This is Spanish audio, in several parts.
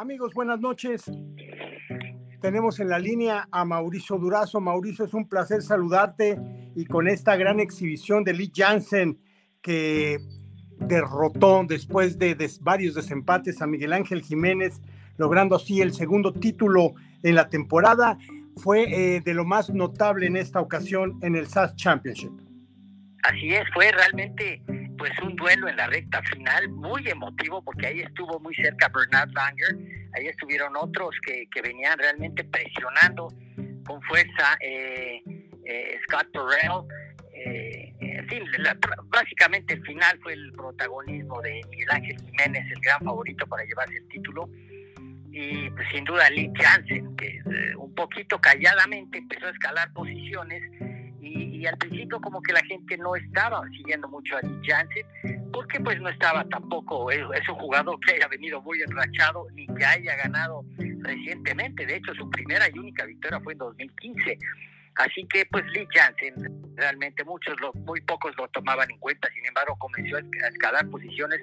Amigos, buenas noches. Tenemos en la línea a Mauricio Durazo. Mauricio, es un placer saludarte y con esta gran exhibición de Lee Jansen que derrotó después de varios desempates a Miguel Ángel Jiménez, logrando así el segundo título en la temporada, fue eh, de lo más notable en esta ocasión en el SAS Championship. Así es, fue realmente pues un duelo en la recta final muy emotivo porque ahí estuvo muy cerca Bernard Langer, ahí estuvieron otros que, que venían realmente presionando con fuerza eh, eh, Scott Burrell, eh, en fin, básicamente el final fue el protagonismo de Miguel Ángel Jiménez, el gran favorito para llevarse el título, y pues, sin duda Lee Jansen, que un poquito calladamente empezó a escalar posiciones y, al principio como que la gente no estaba siguiendo mucho a Lee Jansen porque pues no estaba tampoco, es, un jugador que haya venido muy enrachado ni que haya ganado recientemente, de hecho su primera y única victoria fue en 2015. Así que pues Lee Jansen, realmente muchos, lo, muy pocos lo tomaban en cuenta, sin embargo comenzó a escalar posiciones,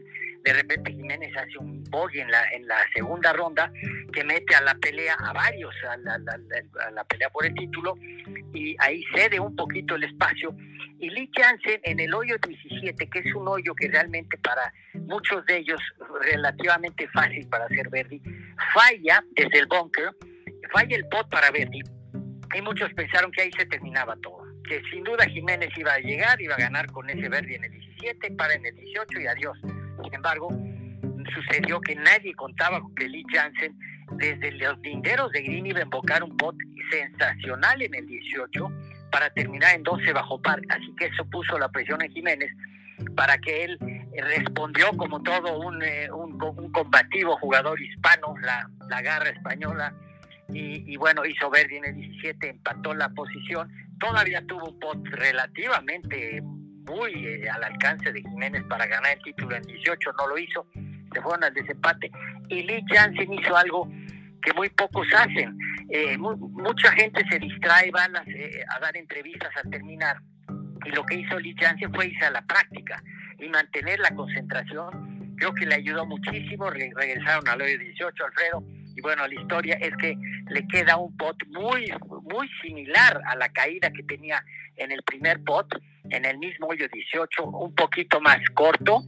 de repente Jiménez hace un bogey en la, en la segunda ronda que mete a la pelea a varios, a la, a la pelea por el título, y ahí cede un poquito el espacio. Y Lee Jansen en el hoyo 17, que es un hoyo que realmente para muchos de ellos relativamente fácil para hacer Verdi, falla desde el bunker, falla el pot para Verdi. Y muchos pensaron que ahí se terminaba todo. Que sin duda Jiménez iba a llegar, iba a ganar con ese Verdi en el 17, para en el 18 y adiós. Sin embargo, sucedió que nadie contaba con que Lee Jansen desde los linderos de Green iba a invocar un pot sensacional en el 18 para terminar en 12 bajo par. Así que eso puso la presión en Jiménez para que él respondió como todo un, eh, un, combativo jugador hispano, la, la garra española, y, bueno, hizo Verdi en el 17, empató la posición, todavía tuvo un pot relativamente muy eh, al alcance de Jiménez para ganar el título en 18, no lo hizo, se fueron al desempate, y Lee Jansen hizo algo que muy pocos hacen. Eh, mucha gente se distrae, van a, eh, a, dar entrevistas al terminar. Y lo que hizo Lee Jansen fue irse a la práctica y mantener la concentración. Creo que le ayudó muchísimo. regresaron al hoyo 18, Alfredo. Y bueno, la historia es que le queda un pot muy, muy similar a la caída que tenía en el primer pot, en el mismo hoyo 18, un poquito más corto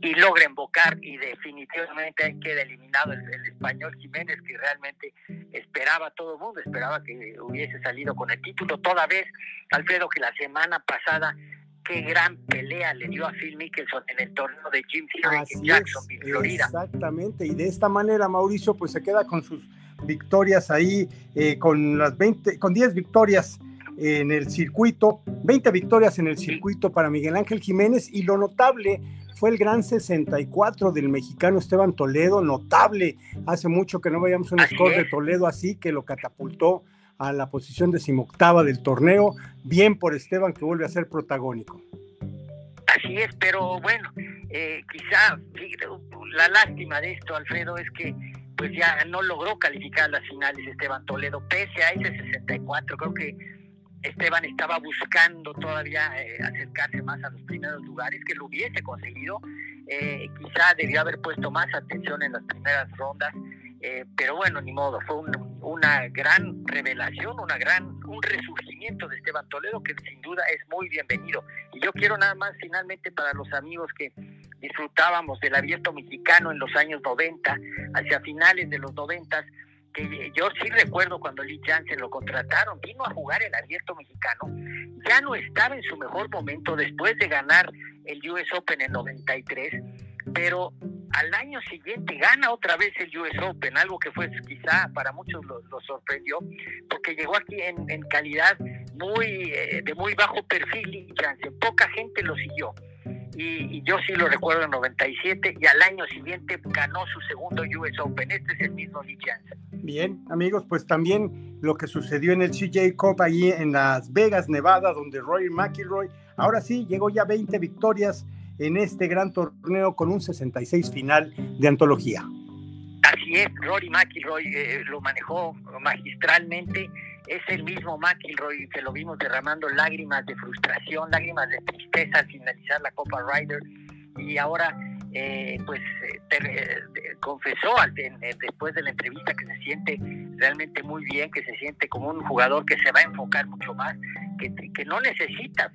y logra invocar y definitivamente queda eliminado el, español Jiménez que realmente esperaba todo el mundo, esperaba que hubiese salido con el título, toda vez, Alfredo, que la semana pasada qué gran pelea le dio a Phil Mickelson en el torneo de Jim Furyk en Jacksonville, Florida. Exactamente, y de esta manera Mauricio pues se queda con sus victorias ahí, eh, con las 20, con 10 victorias en el circuito, 20 victorias en el circuito para Miguel Ángel Jiménez y lo notable fue el gran 64 del mexicano Esteban Toledo, notable. Hace mucho que no veíamos un score de Toledo así que lo catapultó a la posición decimoctava del torneo. Bien por Esteban que vuelve a ser protagónico. Así es, pero bueno, eh, quizá la lástima de esto, Alfredo, es que pues ya no logró calificar las finales Esteban Toledo, pese a ese 64, creo que Esteban estaba buscando todavía eh, acercarse más a los primeros lugares, que lo hubiese conseguido. Eh, quizá debió haber puesto más atención en las primeras rondas, eh, pero bueno, ni modo, fue una gran revelación, una gran, un resurgimiento de Esteban Toledo que sin duda es muy bienvenido. Y yo quiero nada más finalmente para los amigos que disfrutábamos del abierto mexicano en los años 90, hacia finales de los 90, que yo sí recuerdo cuando Lee Jansen lo contrataron, vino a jugar el abierto mexicano, ya no estaba en su mejor momento después de ganar el US Open en 93, pero al año siguiente gana otra vez el US Open, algo que fue quizá para muchos lo, sorprendió, porque llegó aquí en, calidad muy eh, de muy bajo perfil Lee Jansen, poca gente lo siguió y, yo sí lo recuerdo en 97 y al año siguiente ganó su segundo US Open. Este es el mismo Lee Jansen. Bien, amigos, pues también lo que sucedió en el CJ Cup allí en Las Vegas, Nevada, donde Roy McIlroy, ahora sí, llegó ya 20 victorias en este gran torneo con un 66 final de antología. Así es, Rory McIlroy eh, lo manejó magistralmente es el mismo McIlroy que lo vimos derramando lágrimas de frustración, lágrimas de tristeza al finalizar la Copa Ryder y ahora eh, pues eh, confesó al, después de la entrevista que se siente realmente muy bien, que se siente como un jugador que se va a enfocar mucho más, que, que no necesita,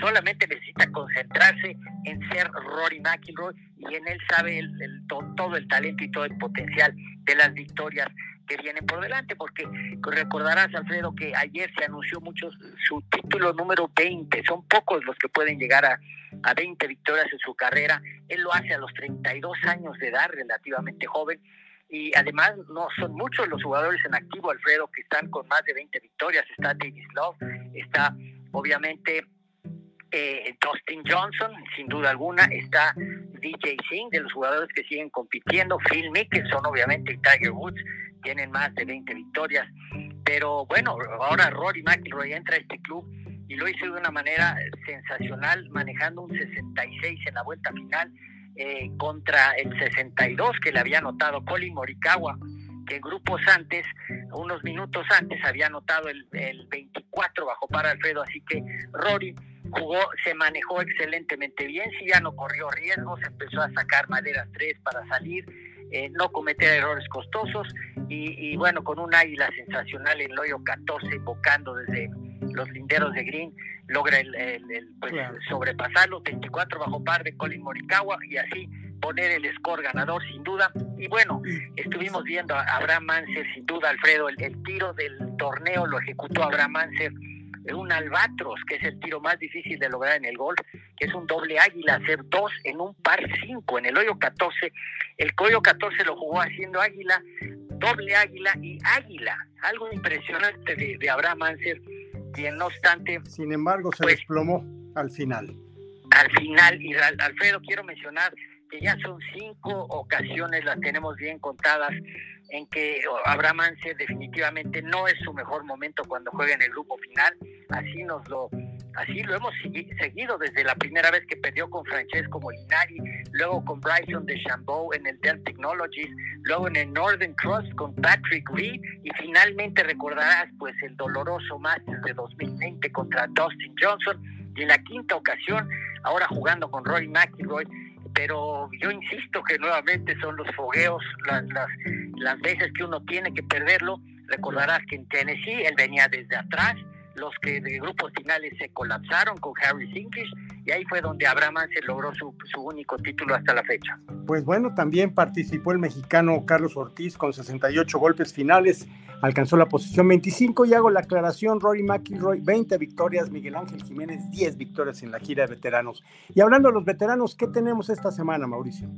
solamente necesita concentrarse en ser Rory McIlroy y en él sabe el, todo el talento y todo el potencial de las victorias que vienen por delante, porque recordarás, Alfredo, que ayer se anunció mucho su título número 20, son pocos los que pueden llegar a, a 20 victorias en su carrera, él lo hace a los 32 años de edad, relativamente joven, y además no son muchos los jugadores en activo, Alfredo, que están con más de 20 victorias, está Davis Love, está obviamente eh, Dustin Johnson, sin duda alguna, está DJ Singh, de los jugadores que siguen compitiendo, Phil Mickelson, obviamente, Tiger Woods, tienen más de 20 victorias. Pero bueno, ahora Rory McIlroy entra a este club y lo hizo de una manera sensacional, manejando un 66 en la vuelta final eh, contra el 62 que le había anotado Colin Morikawa, que grupos antes, unos minutos antes, había anotado el, el 24 bajo para Alfredo. Así que Rory jugó, se manejó excelentemente bien, si ya no corrió riesgos, empezó a sacar maderas 3 para salir eh, no cometer errores costosos y, bueno, con un águila sensacional en el hoyo 14, invocando desde los linderos de Green, logra el, pues, sobrepasarlo, 24 bajo par de Colin Morikawa y así poner el score ganador sin duda. Y bueno, estuvimos viendo a Abraham Manser, sin duda, Alfredo, el, el tiro del torneo lo ejecutó Abraham Manser un albatros, que es el tiro más difícil de lograr en el golf, que es un doble águila, hacer dos en un par cinco, en el hoyo 14. El hoyo 14 lo jugó haciendo águila, doble águila y águila. Algo impresionante de, Abraham Anser, quien no obstante... Sin embargo, se pues, desplomó al final. Al final, y Alfredo, quiero mencionar que ya son cinco ocasiones, las tenemos bien contadas, en que Abraham Anser definitivamente no es su mejor momento cuando juega en el grupo final. Así nos lo, así lo hemos seguido desde la primera vez que perdió con Francesco Molinari, luego con Bryson de Chambeau en el Dell Technologies, luego en el Northern Cross con Patrick Reed y finalmente recordarás pues el doloroso Masters de 2020 contra Dustin Johnson y en la quinta ocasión ahora jugando con Rory McIlroy pero yo insisto que nuevamente son los fogueos, las, las, las veces que uno tiene que perderlo. Recordarás que en Tennessee él venía desde atrás, los que de grupos finales se colapsaron con Harry Sinkish y ahí fue donde Abraham se logró su, su, único título hasta la fecha. Pues bueno, también participó el mexicano Carlos Ortiz con 68 golpes finales, alcanzó la posición 25 y hago la aclaración, Rory McIlroy 20 victorias, Miguel Ángel Jiménez 10 victorias en la gira de veteranos. Y hablando de los veteranos, ¿qué tenemos esta semana, Mauricio?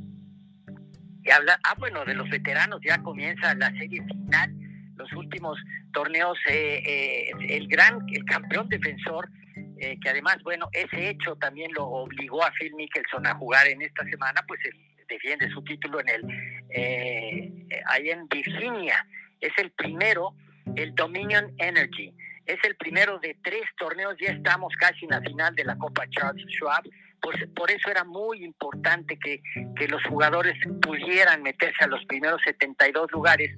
Y habla, ah, bueno, de los veteranos ya comienza la serie final los últimos torneos, eh, eh, el gran, el campeón defensor, eh, que además, bueno, ese hecho también lo obligó a Phil Mickelson a jugar en esta semana, pues él defiende su título en el, ahí en Virginia. Es el primero, el Dominion Energy. Es el primero de tres torneos, ya estamos casi en la final de la Copa Charles Schwab. Pues por eso era muy importante que, que los jugadores pudieran meterse a los primeros 72 lugares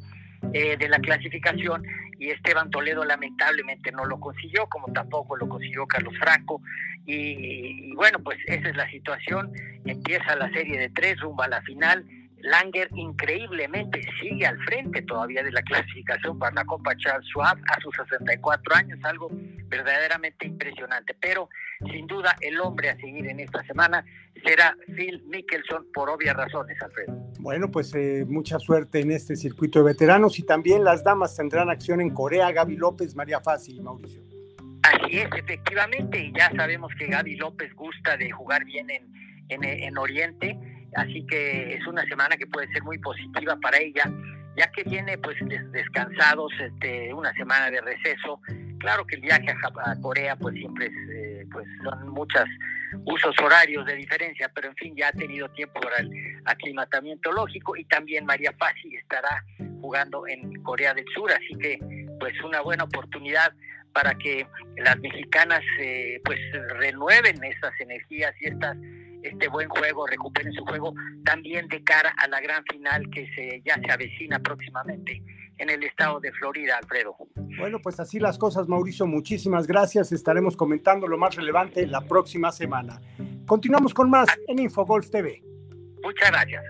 eh, de la clasificación y Esteban Toledo lamentablemente no lo consiguió, como tampoco lo consiguió Carlos Franco. Y, bueno, pues esa es la situación. Empieza la serie de tres rumbo a la final. Langer increíblemente sigue al frente todavía de la clasificación para la Copa Charles Schwab a sus 64 años, algo verdaderamente impresionante. Pero sin duda el hombre a seguir en esta semana será Phil Mickelson por obvias razones, Alfredo. Bueno, pues eh, mucha suerte en este circuito de veteranos y también las damas tendrán acción en Corea, Gaby López, María Fasi y Mauricio. Así es, efectivamente, y ya sabemos que Gaby López gusta de jugar bien en, en, Oriente, así que es una semana que puede ser muy positiva para ella, ya que viene pues descansados, este, una semana de receso. Claro que el viaje a, Corea pues siempre es, eh, pues son muchas usos horarios de diferencia, pero en fin, ya ha tenido tiempo para el aclimatamiento lógico y también María Pasi estará jugando en Corea del Sur, así que pues una buena oportunidad para que las mexicanas eh, pues renueven estas energías y estas este buen juego, recuperen su juego también de cara a la gran final que se ya se avecina próximamente en el estado de Florida, Alfredo. Bueno, pues así las cosas, Mauricio. Muchísimas gracias. Estaremos comentando lo más relevante la próxima semana. Continuamos con más en Infogolf TV. Muchas gracias.